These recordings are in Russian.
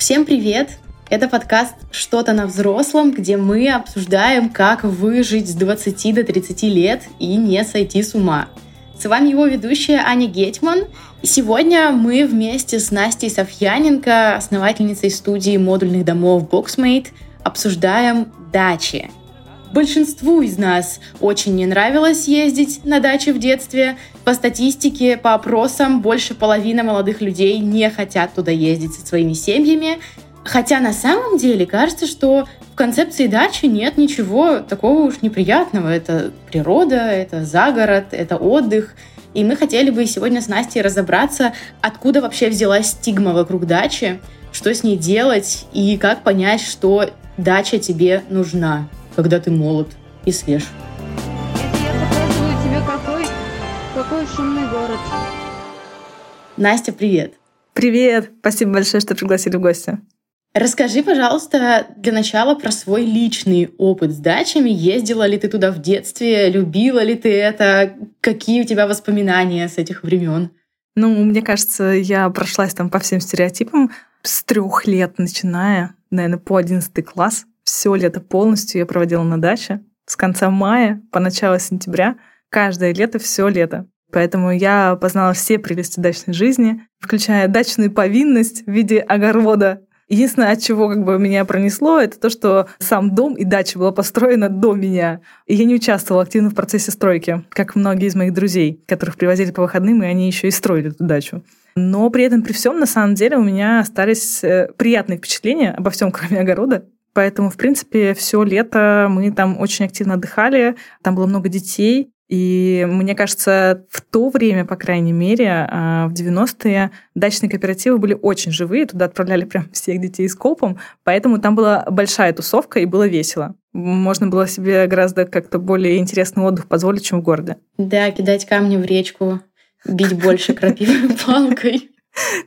Всем привет! Это подкаст «Что-то на взрослом», где мы обсуждаем, как выжить с 20 до 30 лет и не сойти с ума. С вами его ведущая Аня Гетман. И сегодня мы вместе с Настей Софьяненко, основательницей студии модульных домов Boxmate, обсуждаем дачи. Большинству из нас очень не нравилось ездить на даче в детстве. По статистике, по опросам, больше половины молодых людей не хотят туда ездить со своими семьями. Хотя на самом деле кажется, что в концепции дачи нет ничего такого уж неприятного. Это природа, это загород, это отдых. И мы хотели бы сегодня с Настей разобраться, откуда вообще взялась стигма вокруг дачи, что с ней делать и как понять, что дача тебе нужна, когда ты молод и свеж. Это я показываю тебе, какой, какой шумный город. Настя, привет! Привет! Спасибо большое, что пригласили в гости. Расскажи, пожалуйста, для начала про свой личный опыт с дачами. Ездила ли ты туда в детстве? Любила ли ты это? Какие у тебя воспоминания с этих времен? Ну, мне кажется, я прошлась там по всем стереотипам с трех лет, начиная, наверное, по одиннадцатый класс. Все лето полностью я проводила на даче. С конца мая по начало сентября. Каждое лето, все лето. Поэтому я познала все прелести дачной жизни, включая дачную повинность в виде огорода, Единственное, от чего как бы меня пронесло, это то, что сам дом и дача была построена до меня. И я не участвовала активно в процессе стройки, как многие из моих друзей, которых привозили по выходным, и они еще и строили эту дачу. Но при этом, при всем, на самом деле, у меня остались э, приятные впечатления обо всем, кроме огорода. Поэтому, в принципе, все лето мы там очень активно отдыхали, там было много детей, и мне кажется, в то время, по крайней мере, а, в 90-е, дачные кооперативы были очень живые, туда отправляли прям всех детей с копом, поэтому там была большая тусовка и было весело. Можно было себе гораздо как-то более интересный отдых позволить, чем в городе. Да, кидать камни в речку, бить больше крапивой палкой.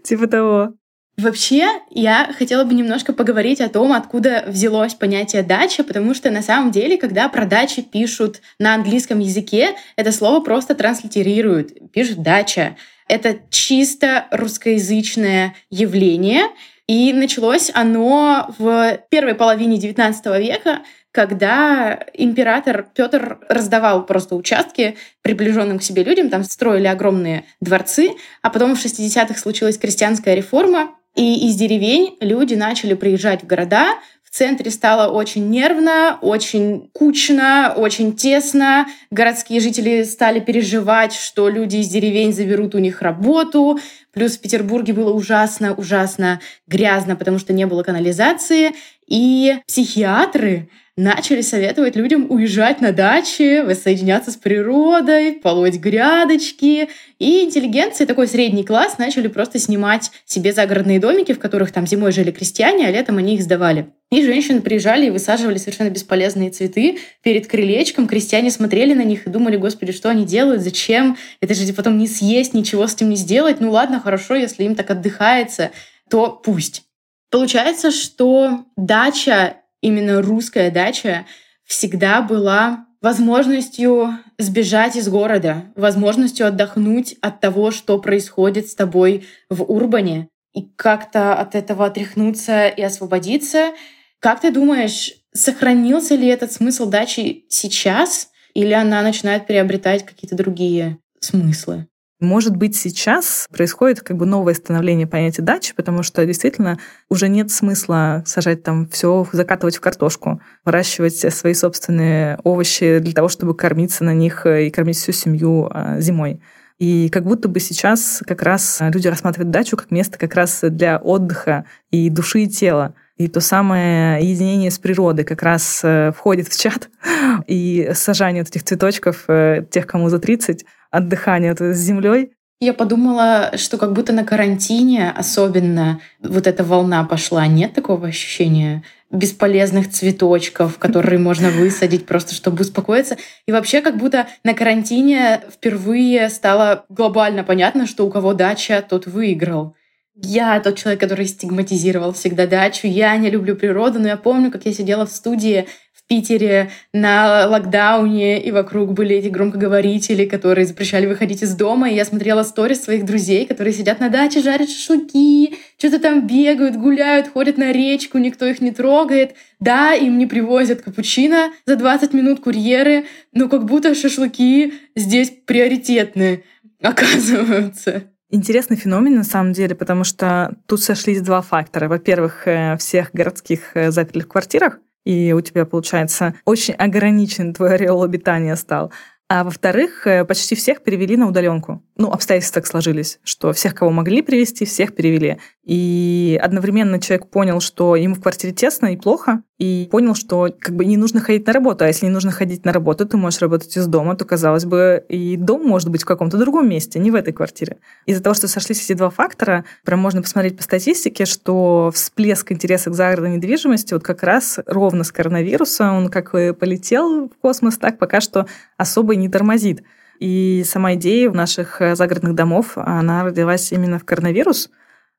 Типа того. Вообще, я хотела бы немножко поговорить о том, откуда взялось понятие дача, потому что на самом деле, когда про дачи пишут на английском языке, это слово просто транслитерируют, пишут дача. Это чисто русскоязычное явление, и началось оно в первой половине XIX века, когда император Петр раздавал просто участки приближенным к себе людям, там строили огромные дворцы, а потом в 60-х случилась крестьянская реформа, и из деревень люди начали приезжать в города. В центре стало очень нервно, очень кучно, очень тесно. Городские жители стали переживать, что люди из деревень заберут у них работу. Плюс в Петербурге было ужасно, ужасно грязно, потому что не было канализации. И психиатры начали советовать людям уезжать на дачи, воссоединяться с природой, полоть грядочки. И интеллигенция, такой средний класс, начали просто снимать себе загородные домики, в которых там зимой жили крестьяне, а летом они их сдавали. И женщины приезжали и высаживали совершенно бесполезные цветы перед крылечком. Крестьяне смотрели на них и думали, господи, что они делают, зачем? Это же потом не съесть, ничего с этим не сделать. Ну ладно, хорошо, если им так отдыхается, то пусть. Получается, что дача именно русская дача всегда была возможностью сбежать из города, возможностью отдохнуть от того, что происходит с тобой в урбане, и как-то от этого отряхнуться и освободиться. Как ты думаешь, сохранился ли этот смысл дачи сейчас, или она начинает приобретать какие-то другие смыслы? Может быть, сейчас происходит как бы новое становление понятия дачи, потому что действительно уже нет смысла сажать там все, закатывать в картошку, выращивать свои собственные овощи для того, чтобы кормиться на них и кормить всю семью а, зимой. И как будто бы сейчас как раз люди рассматривают дачу как место как раз для отдыха и души и тела. И то самое единение с природой как раз э, входит в чат. И сажание вот этих цветочков, э, тех, кому за 30, отдыхание вот с землей, я подумала, что как будто на карантине особенно вот эта волна пошла. Нет такого ощущения бесполезных цветочков, которые можно высадить просто, чтобы успокоиться. И вообще как будто на карантине впервые стало глобально понятно, что у кого дача, тот выиграл. Я тот человек, который стигматизировал всегда дачу. Я не люблю природу, но я помню, как я сидела в студии в Питере на локдауне, и вокруг были эти громкоговорители, которые запрещали выходить из дома. И я смотрела сторис своих друзей, которые сидят на даче, жарят шашлыки, что-то там бегают, гуляют, ходят на речку, никто их не трогает. Да, им не привозят капучино за 20 минут курьеры, но как будто шашлыки здесь приоритетны, оказываются. Интересный феномен на самом деле, потому что тут сошлись два фактора. Во-первых, э, всех городских э, заперли в квартирах, и у тебя, получается, очень ограничен твой ореол обитания стал. А во-вторых, э, почти всех перевели на удаленку. Ну, обстоятельства так сложились, что всех, кого могли перевести, всех перевели. И одновременно человек понял, что ему в квартире тесно и плохо, и понял, что как бы не нужно ходить на работу. А если не нужно ходить на работу, ты можешь работать из дома, то, казалось бы, и дом может быть в каком-то другом месте, не в этой квартире. Из-за того, что сошлись эти два фактора, прям можно посмотреть по статистике, что всплеск интереса к загородной недвижимости вот как раз ровно с коронавируса, он как и полетел в космос, так пока что особо не тормозит. И сама идея наших э, загородных домов, она родилась именно в коронавирус.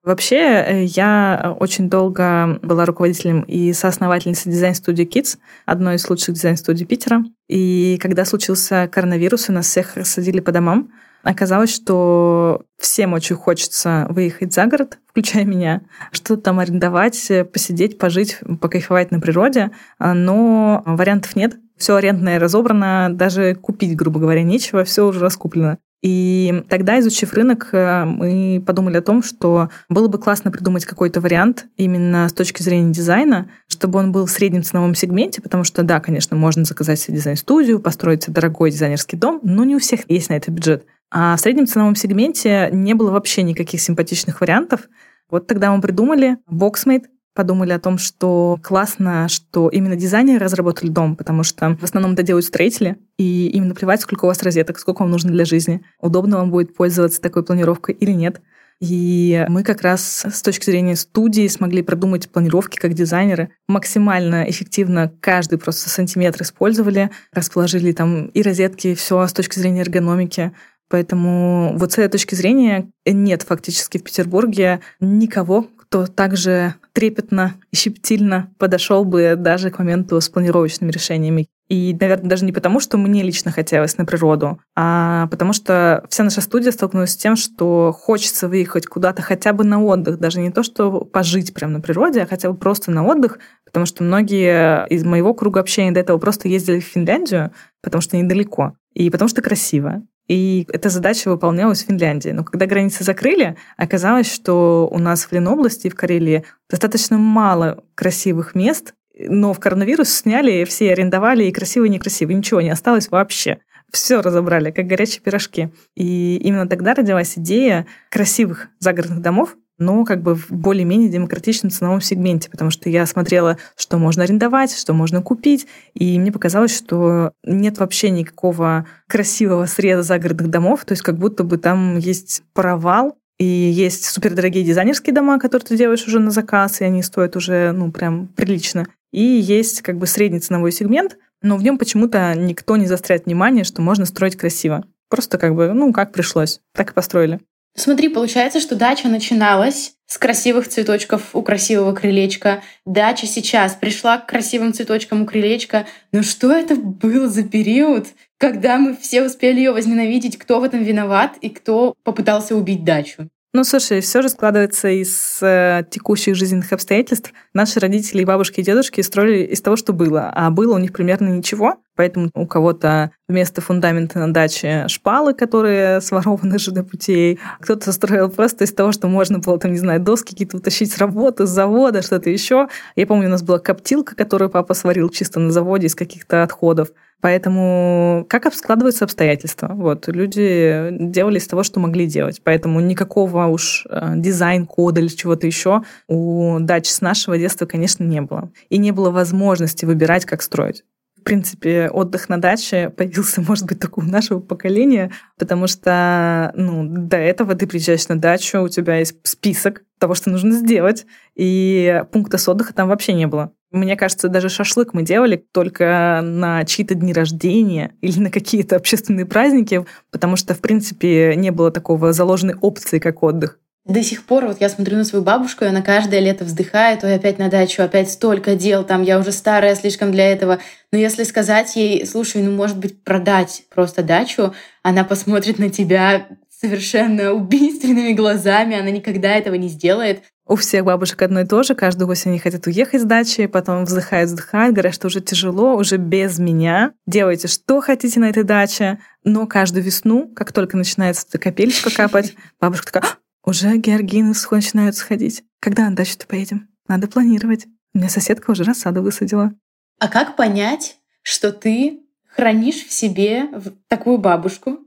Вообще, э, я очень долго была руководителем и соосновательницей дизайн-студии Kids, одной из лучших дизайн-студий Питера. И когда случился коронавирус, и нас всех рассадили по домам, оказалось, что всем очень хочется выехать за город, включая меня, что-то там арендовать, посидеть, пожить, покайфовать на природе, но вариантов нет. Все арендное разобрано, даже купить, грубо говоря, нечего, все уже раскуплено. И тогда, изучив рынок, э, мы подумали о том, что было бы классно придумать какой-то вариант именно с точки зрения дизайна, чтобы он был в среднем ценовом сегменте, потому что, да, конечно, можно заказать себе дизайн-студию, построить дорогой дизайнерский дом, но не у всех есть на это бюджет. А в среднем ценовом сегменте не было вообще никаких симпатичных вариантов. Вот тогда мы придумали Boxmate, подумали о том, что классно, что именно дизайнеры разработали дом, потому что в основном это делают строители, и им наплевать, сколько у вас розеток, сколько вам нужно для жизни. Удобно вам будет пользоваться такой планировкой или нет. И мы как раз с точки зрения студии смогли продумать планировки как дизайнеры. Максимально эффективно каждый просто сантиметр использовали, расположили там и розетки, и все с точки зрения эргономики. Поэтому вот с этой точки зрения нет фактически в Петербурге никого, кто также трепетно и щептильно подошел бы даже к моменту с планировочными решениями. И, наверное, даже не потому, что мне лично хотелось на природу, а потому что вся наша студия столкнулась с тем, что хочется выехать куда-то хотя бы на отдых, даже не то, что пожить прямо на природе, а хотя бы просто на отдых, потому что многие из моего круга общения до этого просто ездили в Финляндию, потому что недалеко, и потому что красиво, и эта задача выполнялась в Финляндии. Но когда границы закрыли, оказалось, что у нас в Ленобласти и в Карелии достаточно мало красивых мест, но в коронавирус сняли, все арендовали, и красивые, и некрасивые. Ничего не осталось вообще. Все разобрали, как горячие пирожки. И именно тогда родилась идея красивых загородных домов, но как бы в более-менее демократичном ценовом сегменте, потому что я смотрела, что можно арендовать, что можно купить, и мне показалось, что нет вообще никакого красивого среда загородных домов, то есть как будто бы там есть провал, и есть супердорогие дизайнерские дома, которые ты делаешь уже на заказ, и они стоят уже, ну, прям прилично. И есть как бы средний ценовой сегмент, но в нем почему-то никто не застряет внимание, что можно строить красиво. Просто как бы, ну, как пришлось, так и построили. Смотри, получается, что дача начиналась с красивых цветочков у красивого крылечка. Дача сейчас пришла к красивым цветочкам у крылечка. Но что это было за период, когда мы все успели ее возненавидеть, кто в этом виноват и кто попытался убить дачу? Ну, слушай, все же складывается из э, текущих жизненных обстоятельств. Наши родители бабушки и дедушки строили из того, что было. А было у них примерно ничего. Поэтому у кого-то вместо фундамента на даче шпалы, которые сворованы ЖД путей. Кто-то строил просто из того, что можно было, там, не знаю, доски какие-то утащить с работы, с завода, что-то еще. Я помню, у нас была коптилка, которую папа сварил чисто на заводе из каких-то отходов. Поэтому как складываются обстоятельства? Вот, люди делали из того, что могли делать. Поэтому никакого уж э, дизайн-кода или чего-то еще у дач с нашего детства, конечно, не было. И не было возможности выбирать, как строить принципе, отдых на даче появился, может быть, только у нашего поколения, потому что, ну, до этого ты приезжаешь на дачу, у тебя есть список того, что нужно сделать, и пункта с отдыха там вообще не было. Мне кажется, даже шашлык мы делали только на чьи-то дни рождения или на какие-то общественные праздники, потому что, в принципе, не было такого заложенной опции, как отдых. До сих пор вот я смотрю на свою бабушку, и она каждое лето вздыхает, ой, опять на дачу, опять столько дел, там я уже старая слишком для этого. Но если сказать ей, слушай, ну, может быть, продать просто дачу, она посмотрит на тебя совершенно убийственными глазами, она никогда этого не сделает. У всех бабушек одно и то же. Каждую осень они хотят уехать с дачи, потом вздыхают, вздыхают, говорят, что уже тяжело, уже без меня. Делайте, что хотите на этой даче. Но каждую весну, как только начинается эта капелька капать, бабушка такая, уже георгины начинают сходить. Когда на дачу-то поедем? Надо планировать. У меня соседка уже рассаду высадила. А как понять, что ты хранишь в себе такую бабушку,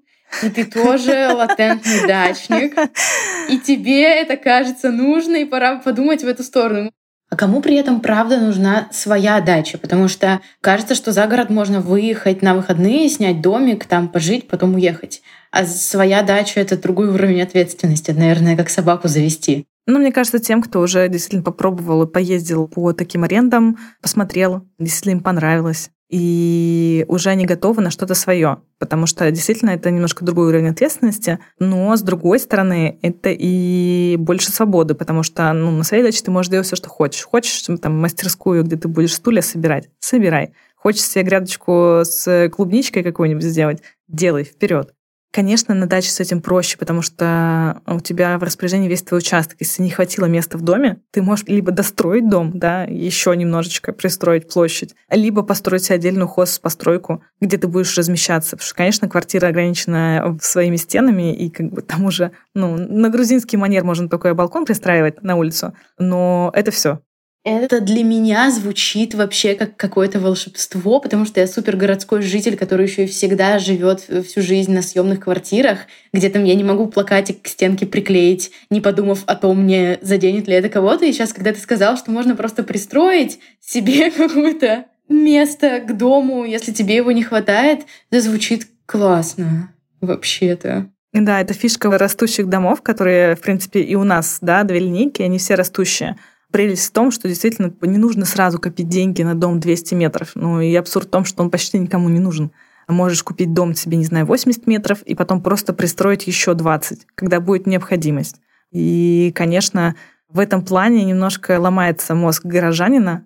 и ты тоже латентный дачник, и тебе это кажется нужно, и пора подумать в эту сторону. А кому при этом правда нужна своя дача? Потому что кажется, что за город можно выехать на выходные, снять домик, там пожить, потом уехать. А своя дача — это другой уровень ответственности. наверное, как собаку завести. Ну, мне кажется, тем, кто уже действительно попробовал и поездил по таким арендам, посмотрел, действительно им понравилось и уже они готовы на что-то свое, потому что действительно это немножко другой уровень ответственности, но с другой стороны это и больше свободы, потому что ну, на своей даче ты можешь делать все, что хочешь. Хочешь там мастерскую, где ты будешь стулья собирать, собирай. Хочешь себе грядочку с клубничкой какой-нибудь сделать, делай вперед. Конечно, на даче с этим проще, потому что у тебя в распоряжении весь твой участок. Если не хватило места в доме, ты можешь либо достроить дом, да, еще немножечко пристроить площадь, либо построить себе отдельную хозпостройку, где ты будешь размещаться. Потому что, конечно, квартира ограничена своими стенами, и как бы там уже, ну, на грузинский манер можно такой балкон пристраивать на улицу, но это все. Это для меня звучит вообще как какое-то волшебство, потому что я супер городской житель, который еще и всегда живет всю жизнь на съемных квартирах, где там я не могу плакатик к стенке приклеить, не подумав о том, не заденет ли это кого-то. И сейчас, когда ты сказал, что можно просто пристроить себе какое-то место к дому, если тебе его не хватает, это звучит классно вообще-то. Да, это фишка растущих домов, которые, в принципе, и у нас, да, две линейки, они все растущие. Прелесть в том, что действительно не нужно сразу копить деньги на дом 200 метров. Ну и абсурд в том, что он почти никому не нужен. Можешь купить дом себе, не знаю, 80 метров, и потом просто пристроить еще 20, когда будет необходимость. И, конечно, в этом плане немножко ломается мозг горожанина,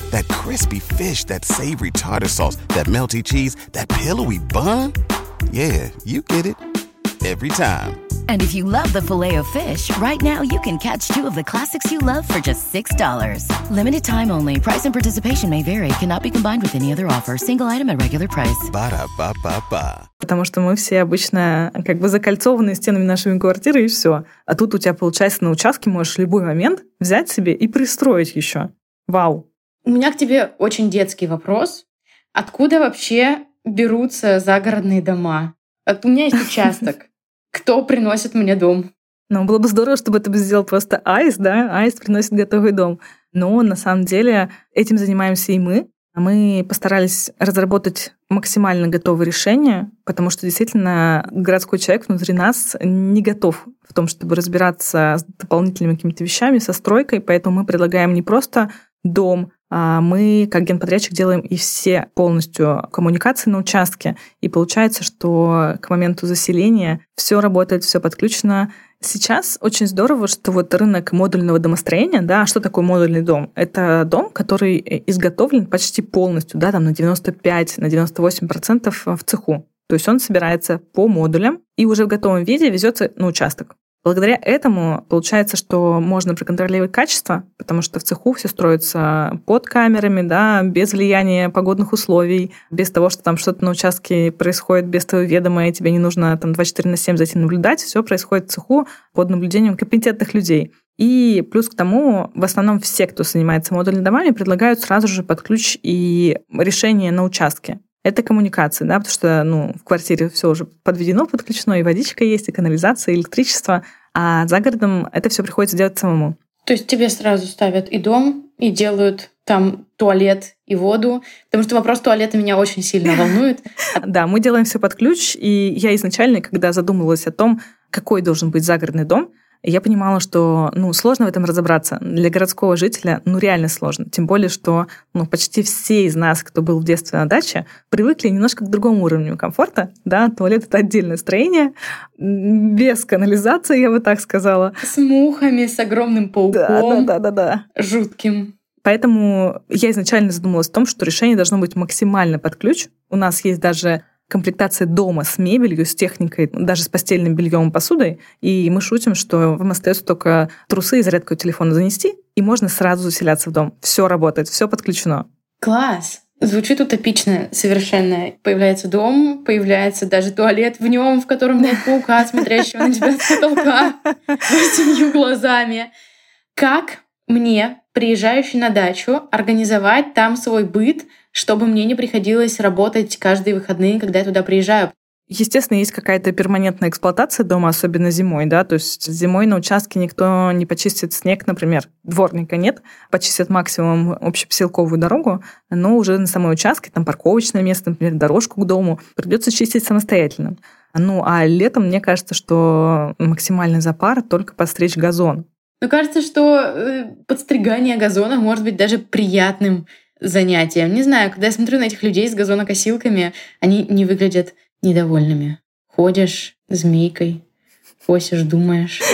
that crispy fish, that savory tartar sauce, that melty cheese, that pillowy bun. Yeah, you get it every time. And if you love the filet of fish, right now you can catch two of the classics you love for just $6. Limited time only. Price and participation may vary. Cannot be combined with any other offer. Single item at regular price. Ba-da-ba-ba-ba. Потому что мы все обычно как бы закольцованы стенами нашей квартиры, и все. А тут у тебя, получается, на участке можешь в любой момент взять себе и пристроить еще. Вау. У меня к тебе очень детский вопрос. Откуда вообще берутся загородные дома? У меня есть участок. Кто приносит мне дом? Ну, было бы здорово, чтобы это сделал просто Аист, да? Аист приносит готовый дом. Но на самом деле этим занимаемся и мы. Мы постарались разработать максимально готовые решения, потому что действительно городской человек внутри нас не готов в том, чтобы разбираться с дополнительными какими-то вещами, со стройкой, поэтому мы предлагаем не просто дом, мы, как генподрядчик, делаем и все полностью коммуникации на участке. И получается, что к моменту заселения все работает, все подключено. Сейчас очень здорово, что вот рынок модульного домостроения, да, а что такое модульный дом? Это дом, который изготовлен почти полностью, да, там на 95, на 98 процентов в цеху. То есть он собирается по модулям и уже в готовом виде везется на участок. Благодаря этому получается, что можно проконтролировать качество, потому что в цеху все строится под камерами, да, без влияния погодных условий, без того, что там что-то на участке происходит без твоего ведома, и тебе не нужно там 24 на 7 зайти наблюдать, все происходит в цеху под наблюдением компетентных людей. И плюс к тому, в основном все, кто занимается модульными домами, предлагают сразу же под ключ и решение на участке. Это коммуникация, да, потому что ну, в квартире все уже подведено, подключено, и водичка есть, и канализация, и электричество, а за городом это все приходится делать самому. То есть тебе сразу ставят и дом, и делают там туалет и воду, потому что вопрос туалета меня очень сильно волнует. Да, мы делаем все под ключ, и я изначально, когда задумывалась о том, какой должен быть загородный дом, я понимала, что ну, сложно в этом разобраться. Для городского жителя ну, реально сложно. Тем более, что ну, почти все из нас, кто был в детстве на даче, привыкли немножко к другому уровню комфорта. Да? Туалет — это отдельное строение, без канализации, я бы так сказала. С мухами, с огромным пауком. Да, да, да, да. да. Жутким. Поэтому я изначально задумалась о том, что решение должно быть максимально под ключ. У нас есть даже комплектация дома с мебелью, с техникой, даже с постельным бельем и посудой. И мы шутим, что вам остается только трусы и зарядку телефона занести, и можно сразу заселяться в дом. Все работает, все подключено. Класс! Звучит утопично совершенно. Появляется дом, появляется даже туалет в нем, в котором нет паука, смотрящего на тебя с потолка восемью глазами. Как мне, приезжающий на дачу, организовать там свой быт, чтобы мне не приходилось работать каждые выходные, когда я туда приезжаю. Естественно, есть какая-то перманентная эксплуатация дома, особенно зимой, да, то есть зимой на участке никто не почистит снег, например, дворника нет, почистят максимум общепоселковую дорогу, но уже на самой участке, там парковочное место, например, дорожку к дому, придется чистить самостоятельно. Ну, а летом, мне кажется, что максимальный запар только подстричь газон. Мне кажется, что э, подстригание газона может быть даже приятным занятием. Не знаю, когда я смотрю на этих людей с газонокосилками, они не выглядят недовольными. Ходишь змейкой, косишь, думаешь.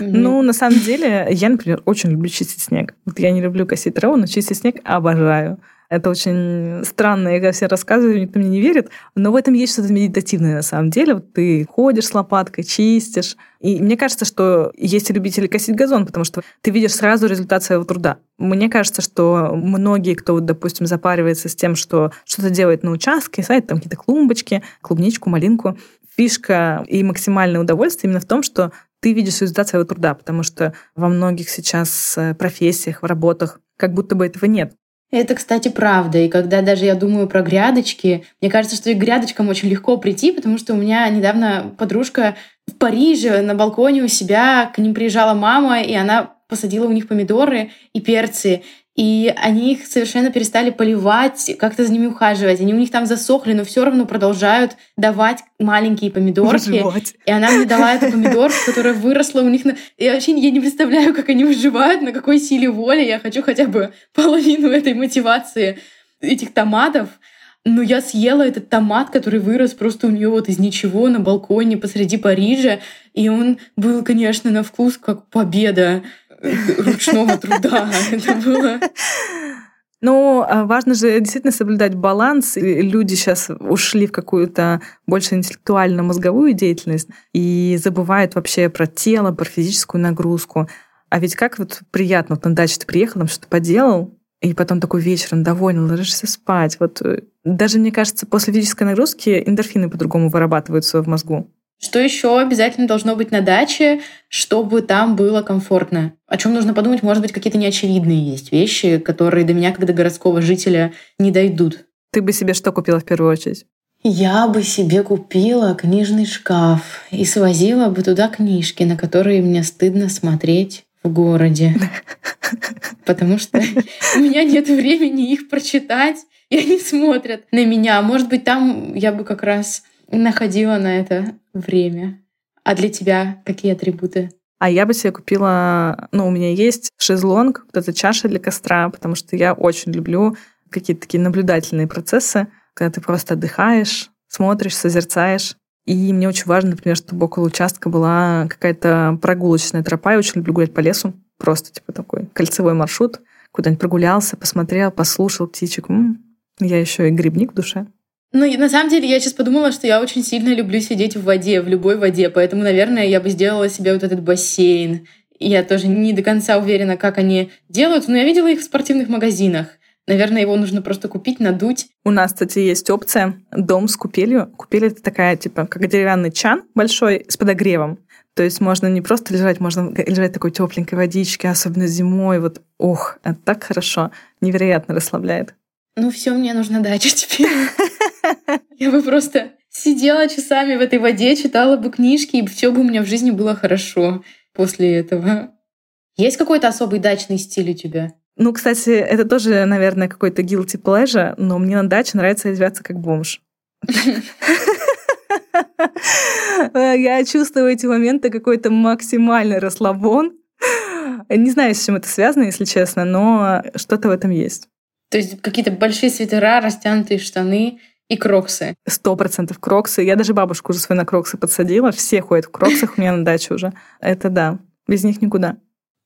Ну, на самом деле, я, например, очень люблю чистить снег. Вот я не люблю косить траву, но чистить снег обожаю. Это очень странно, я все рассказываю, никто мне не верит, но в этом есть что-то медитативное на самом деле. Вот ты ходишь с лопаткой, чистишь. И мне кажется, что есть любители косить газон, потому что ты видишь сразу результат своего труда. Мне кажется, что многие, кто, вот, допустим, запаривается с тем, что что-то делает на участке, садит там какие-то клумбочки, клубничку, малинку, фишка и максимальное удовольствие именно в том, что ты видишь результат своего труда, потому что во многих сейчас э, профессиях, в работах как будто бы этого нет. Это, кстати, правда. И когда даже я думаю про грядочки, мне кажется, что и к грядочкам очень легко прийти, потому что у меня недавно подружка в Париже на балконе у себя, к ним приезжала мама, и она посадила у них помидоры и перцы и они их совершенно перестали поливать, как-то за ними ухаживать. Они у них там засохли, но все равно продолжают давать маленькие помидорки. Выживать. И она мне дала эту помидорку, которая выросла у них. На... Я вообще я не представляю, как они выживают, на какой силе воли. Я хочу хотя бы половину этой мотивации этих томатов. Но я съела этот томат, который вырос просто у нее вот из ничего на балконе посреди Парижа. И он был, конечно, на вкус как победа ручного труда. Это было... Ну, а важно же действительно соблюдать баланс. И люди сейчас ушли в какую-то больше интеллектуально-мозговую деятельность и забывают вообще про тело, про физическую нагрузку. А ведь как вот приятно, вот на дачу ты приехал, там что-то поделал, и потом такой вечером довольно ложишься спать. Вот э, даже, мне кажется, после физической нагрузки эндорфины по-другому вырабатываются в мозгу. Что еще обязательно должно быть на даче, чтобы там было комфортно? О чем нужно подумать? Может быть, какие-то неочевидные есть вещи, которые до меня, как до городского жителя, не дойдут. Ты бы себе что купила в первую очередь? Я бы себе купила книжный шкаф и свозила бы туда книжки, на которые мне стыдно смотреть в городе. Потому что у меня нет времени их прочитать, и они смотрят на меня. Может быть, там я бы как раз находила на это время. А для тебя какие атрибуты? А я бы себе купила, ну, у меня есть шезлонг, вот эта чаша для костра, потому что я очень люблю какие-то такие наблюдательные процессы, когда ты просто отдыхаешь, смотришь, созерцаешь. И мне очень важно, например, чтобы около участка была какая-то прогулочная тропа. Я очень люблю гулять по лесу. Просто типа такой кольцевой маршрут. Куда-нибудь прогулялся, посмотрел, послушал птичек. М-м, я еще и грибник в душе. Ну, на самом деле, я сейчас подумала, что я очень сильно люблю сидеть в воде, в любой воде, поэтому, наверное, я бы сделала себе вот этот бассейн. Я тоже не до конца уверена, как они делают, но я видела их в спортивных магазинах. Наверное, его нужно просто купить, надуть. У нас, кстати, есть опция дом с купелью. Купель — это такая, типа, как деревянный чан большой с подогревом. То есть можно не просто лежать, можно лежать в такой тепленькой водичке, особенно зимой. Вот, ох, это так хорошо, невероятно расслабляет. Ну все, мне нужна дача теперь. Я бы просто сидела часами в этой воде, читала бы книжки, и все бы у меня в жизни было хорошо после этого. Есть какой-то особый дачный стиль у тебя? Ну, кстати, это тоже, наверное, какой-то guilty pleasure, но мне на даче нравится одеваться как бомж. Я чувствую эти моменты какой-то максимальный расслабон. Не знаю, с чем это связано, если честно, но что-то в этом есть. То есть какие-то большие свитера, растянутые штаны и кроксы. Сто процентов кроксы. Я даже бабушку уже свою на кроксы подсадила. Все ходят в кроксах у меня на даче уже. Это да. Без них никуда.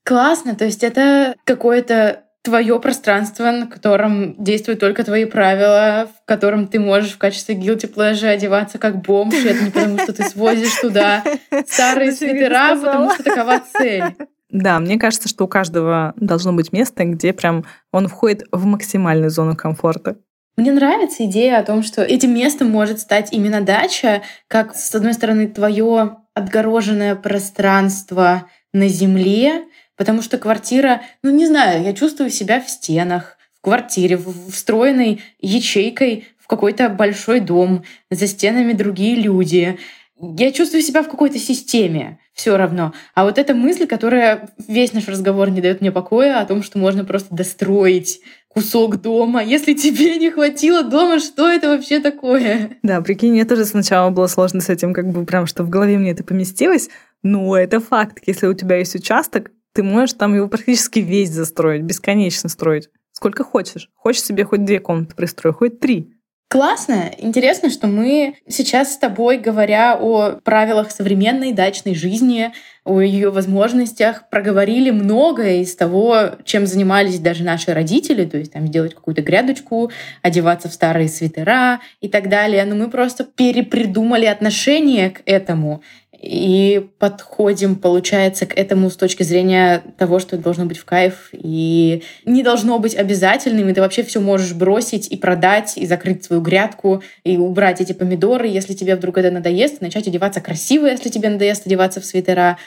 Классно. То есть это какое-то твое пространство, на котором действуют только твои правила, в котором ты можешь в качестве guilty pleasure одеваться как бомж, и это не потому, что ты свозишь туда старые свитера, потому что такова цель. Да, мне кажется, что у каждого должно быть место, где прям он входит в максимальную зону комфорта. Мне нравится идея о том, что этим местом может стать именно дача, как, с одной стороны, твое отгороженное пространство на земле, потому что квартира, ну не знаю, я чувствую себя в стенах, в квартире, встроенной ячейкой в какой-то большой дом, за стенами другие люди. Я чувствую себя в какой-то системе все равно. А вот эта мысль, которая весь наш разговор не дает мне покоя о том, что можно просто достроить кусок дома. Если тебе не хватило дома, что это вообще такое? Да, прикинь, мне тоже сначала было сложно с этим, как бы прям, что в голове мне это поместилось. Но это факт. Если у тебя есть участок, ты можешь там его практически весь застроить, бесконечно строить. Сколько хочешь. Хочешь себе хоть две комнаты пристроить, хоть три. Классно. Интересно, что мы сейчас с тобой, говоря о правилах современной дачной жизни, о ее возможностях, проговорили многое из того, чем занимались даже наши родители, то есть там сделать какую-то грядочку, одеваться в старые свитера и так далее. Но мы просто перепридумали отношение к этому и подходим, получается, к этому с точки зрения того, что это должно быть в кайф и не должно быть обязательным, и ты вообще все можешь бросить и продать, и закрыть свою грядку, и убрать эти помидоры, если тебе вдруг это надоест, начать одеваться красиво, если тебе надоест одеваться в свитера.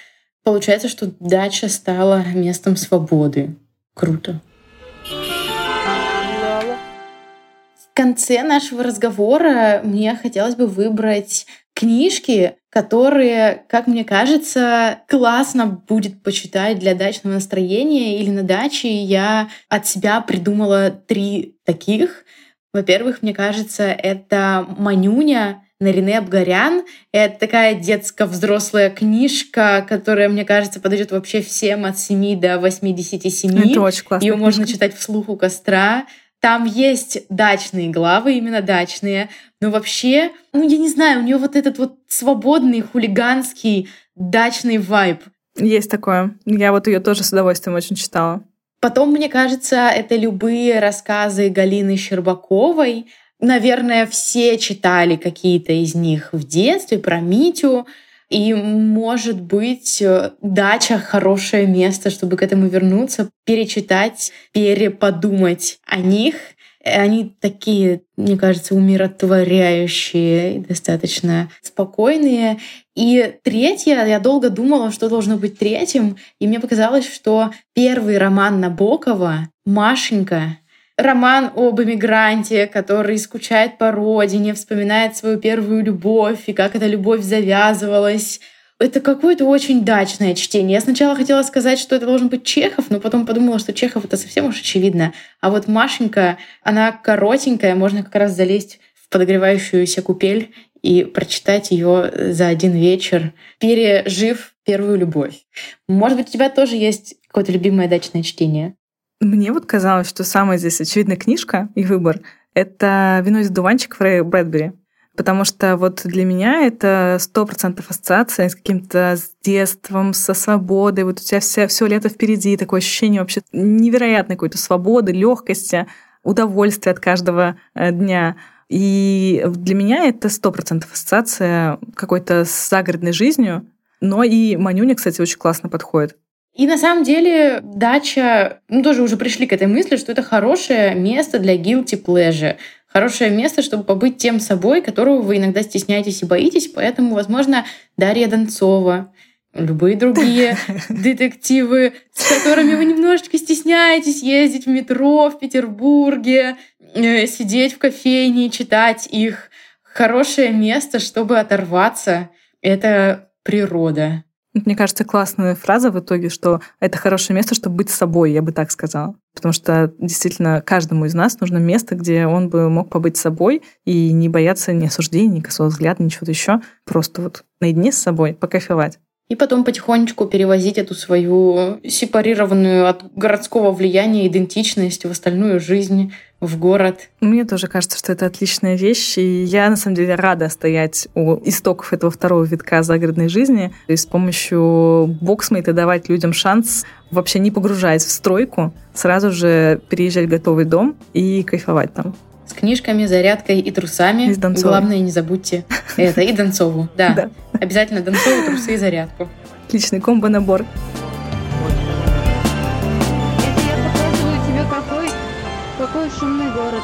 Получается, что дача стала местом свободы. Круто. В конце нашего разговора мне хотелось бы выбрать книжки, которые, как мне кажется, классно будет почитать для дачного настроения или на даче. Я от себя придумала три таких. Во-первых, мне кажется, это «Манюня» Нарине Абгарян. Это такая детско-взрослая книжка, которая, мне кажется, подойдет вообще всем от 7 до 87. Это очень классно. Ее можно читать вслух у костра. Там есть дачные главы, именно дачные, но вообще, ну, я не знаю, у нее вот этот вот свободный, хулиганский дачный вайб. Есть такое. Я вот ее тоже с удовольствием очень читала. Потом, мне кажется, это любые рассказы Галины Щербаковой. Наверное, все читали какие-то из них в детстве про Митю. И, может быть, дача — хорошее место, чтобы к этому вернуться, перечитать, переподумать о них — они такие, мне кажется, умиротворяющие, достаточно спокойные. И третье, я долго думала, что должно быть третьим, и мне показалось, что первый роман Набокова «Машенька» роман об эмигранте, который скучает по родине, вспоминает свою первую любовь и как эта любовь завязывалась, это какое-то очень дачное чтение. Я сначала хотела сказать, что это должен быть Чехов, но потом подумала, что Чехов это совсем уж очевидно. А вот Машенька, она коротенькая, можно как раз залезть в подогревающуюся купель и прочитать ее за один вечер, пережив первую любовь. Может быть, у тебя тоже есть какое-то любимое дачное чтение? Мне вот казалось, что самая здесь очевидная книжка и выбор — это «Вино из дуванчиков» Рэя Брэдбери потому что вот для меня это сто процентов ассоциация с каким-то с детством, со свободой. Вот у тебя все, все лето впереди, такое ощущение вообще невероятной какой-то свободы, легкости, удовольствия от каждого э, дня. И для меня это сто процентов ассоциация какой-то с загородной жизнью. Но и Манюня, кстати, очень классно подходит. И на самом деле дача, ну тоже уже пришли к этой мысли, что это хорошее место для guilty pleasure хорошее место, чтобы побыть тем собой, которого вы иногда стесняетесь и боитесь. Поэтому, возможно, Дарья Донцова, любые другие детективы, с которыми вы немножечко стесняетесь ездить в метро в Петербурге, э, сидеть в кофейне читать их. Хорошее место, чтобы оторваться. Это природа. Мне кажется, классная фраза в итоге, что это хорошее место, чтобы быть собой, я бы так сказала. Потому что действительно каждому из нас нужно место, где он бы мог побыть собой и не бояться ни осуждения, ни косого взгляда, ничего еще. Просто вот наедине с собой покайфовать и потом потихонечку перевозить эту свою сепарированную от городского влияния идентичность в остальную жизнь, в город. Мне тоже кажется, что это отличная вещь, и я на самом деле рада стоять у истоков этого второго витка загородной жизни и с помощью боксмейта давать людям шанс вообще не погружаясь в стройку, сразу же переезжать в готовый дом и кайфовать там с книжками, зарядкой и трусами. И с Главное, не забудьте это. И Донцову, да. да. Обязательно Донцову, трусы и зарядку. Отличный комбо-набор. Это я показываю тебе, какой, какой шумный город.